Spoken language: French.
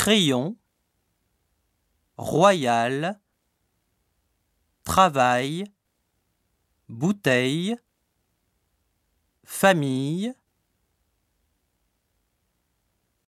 crayon, royal, travail, bouteille, famille,